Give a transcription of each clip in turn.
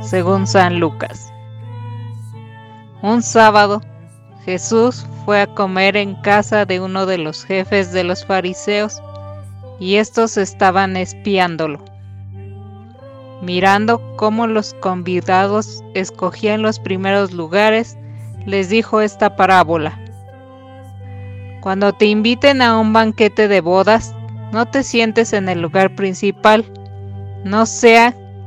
según San Lucas. Un sábado, Jesús fue a comer en casa de uno de los jefes de los fariseos y estos estaban espiándolo. Mirando cómo los convidados escogían los primeros lugares, les dijo esta parábola. Cuando te inviten a un banquete de bodas, no te sientes en el lugar principal, no sea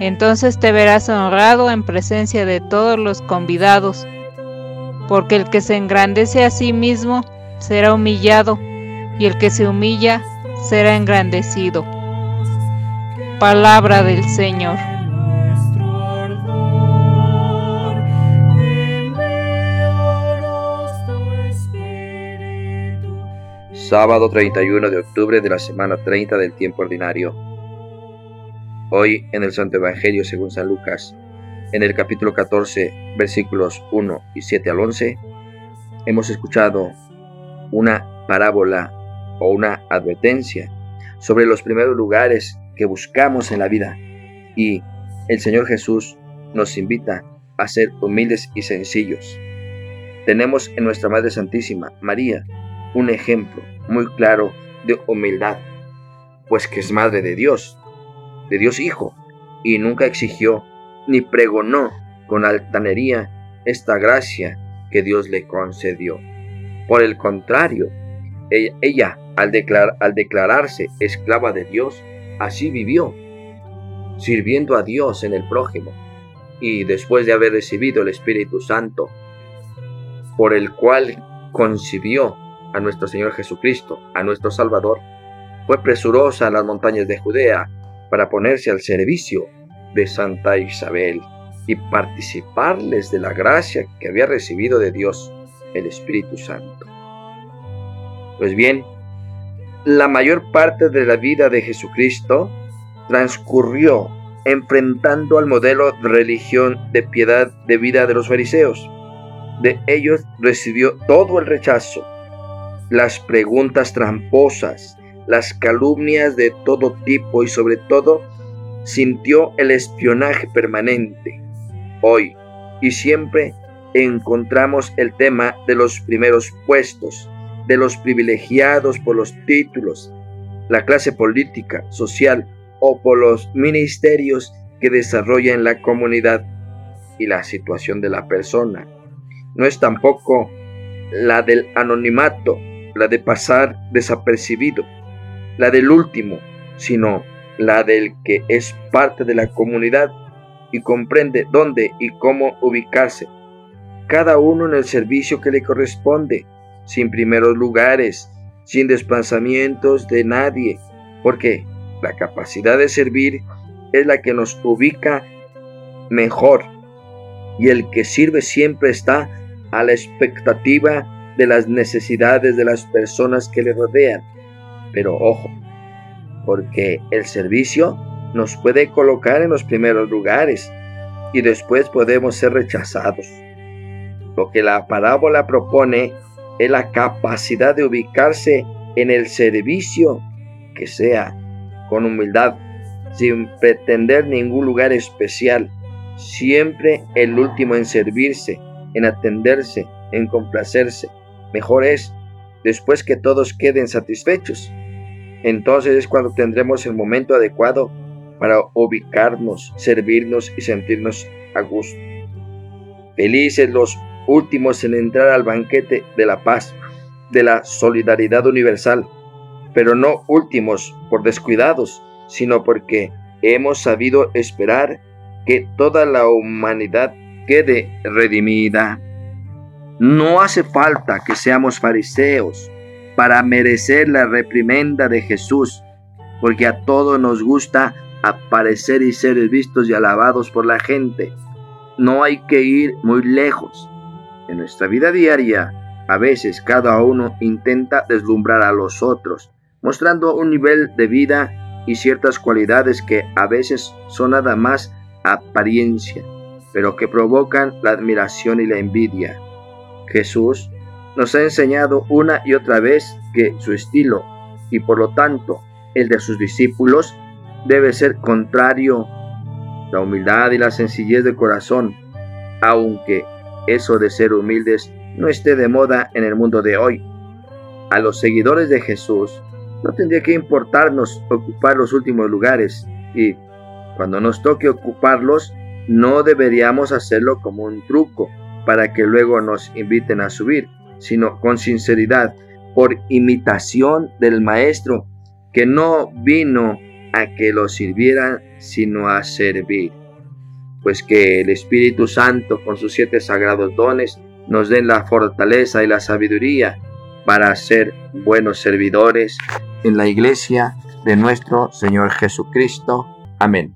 Entonces te verás honrado en presencia de todos los convidados, porque el que se engrandece a sí mismo será humillado, y el que se humilla será engrandecido. Palabra del Señor. Sábado 31 de octubre de la semana 30 del tiempo ordinario. Hoy en el Santo Evangelio según San Lucas, en el capítulo 14, versículos 1 y 7 al 11, hemos escuchado una parábola o una advertencia sobre los primeros lugares que buscamos en la vida y el Señor Jesús nos invita a ser humildes y sencillos. Tenemos en nuestra Madre Santísima, María, un ejemplo muy claro de humildad, pues que es madre de Dios, de Dios Hijo, y nunca exigió ni pregonó con altanería esta gracia que Dios le concedió. Por el contrario, ella, al, al declararse esclava de Dios, así vivió, sirviendo a Dios en el prójimo, y después de haber recibido el Espíritu Santo, por el cual concibió a nuestro Señor Jesucristo, a nuestro Salvador, fue presurosa a las montañas de Judea para ponerse al servicio de Santa Isabel y participarles de la gracia que había recibido de Dios, el Espíritu Santo. Pues bien, la mayor parte de la vida de Jesucristo transcurrió enfrentando al modelo de religión de piedad de vida de los fariseos. De ellos recibió todo el rechazo, las preguntas tramposas, las calumnias de todo tipo y sobre todo sintió el espionaje permanente. Hoy y siempre encontramos el tema de los primeros puestos, de los privilegiados por los títulos, la clase política, social o por los ministerios que desarrolla en la comunidad y la situación de la persona. No es tampoco la del anonimato, la de pasar desapercibido, la del último, sino la del que es parte de la comunidad y comprende dónde y cómo ubicarse, cada uno en el servicio que le corresponde, sin primeros lugares, sin desplazamientos de nadie, porque la capacidad de servir es la que nos ubica mejor y el que sirve siempre está a la expectativa de las necesidades de las personas que le rodean. Pero ojo, porque el servicio nos puede colocar en los primeros lugares y después podemos ser rechazados. Lo que la parábola propone es la capacidad de ubicarse en el servicio que sea, con humildad, sin pretender ningún lugar especial, siempre el último en servirse, en atenderse, en complacerse. Mejor es después que todos queden satisfechos. Entonces es cuando tendremos el momento adecuado para ubicarnos, servirnos y sentirnos a gusto. Felices los últimos en entrar al banquete de la paz, de la solidaridad universal, pero no últimos por descuidados, sino porque hemos sabido esperar que toda la humanidad quede redimida. No hace falta que seamos fariseos para merecer la reprimenda de Jesús, porque a todos nos gusta aparecer y ser vistos y alabados por la gente. no hay que ir muy lejos. En nuestra vida diaria, a veces cada uno intenta deslumbrar a los otros, mostrando un nivel de vida y ciertas cualidades que a veces son nada más apariencia, pero que provocan la admiración y la envidia. Jesús nos ha enseñado una y otra vez que su estilo y por lo tanto el de sus discípulos debe ser contrario. La humildad y la sencillez de corazón, aunque eso de ser humildes no esté de moda en el mundo de hoy. A los seguidores de Jesús no tendría que importarnos ocupar los últimos lugares y cuando nos toque ocuparlos no deberíamos hacerlo como un truco para que luego nos inviten a subir, sino con sinceridad, por imitación del Maestro, que no vino a que lo sirvieran, sino a servir. Pues que el Espíritu Santo, con sus siete sagrados dones, nos den la fortaleza y la sabiduría para ser buenos servidores en la iglesia de nuestro Señor Jesucristo. Amén.